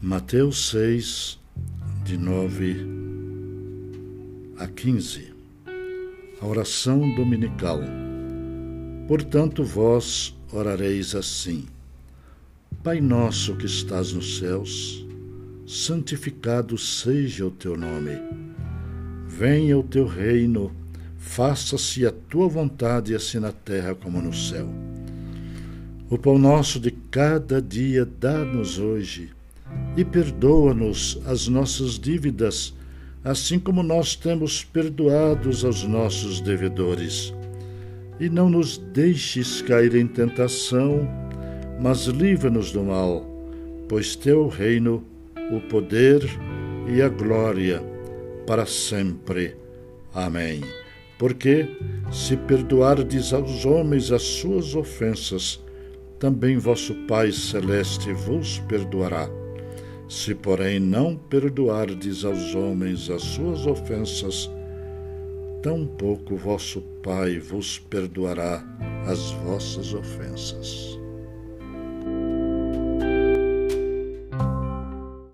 Mateus 6, de 9 a 15. A oração dominical. Portanto, vós orareis assim: Pai nosso que estás nos céus, santificado seja o teu nome. Venha o teu reino, faça-se a tua vontade, assim na terra como no céu. O pão nosso de cada dia dá-nos hoje e perdoa-nos as nossas dívidas, assim como nós temos perdoados aos nossos devedores. E não nos deixes cair em tentação, mas livra-nos do mal, pois teu reino, o poder e a glória para sempre. Amém. Porque, se perdoardes aos homens as suas ofensas, também vosso Pai Celeste vos perdoará. Se, porém, não perdoardes aos homens as suas ofensas, tampouco vosso Pai vos perdoará as vossas ofensas.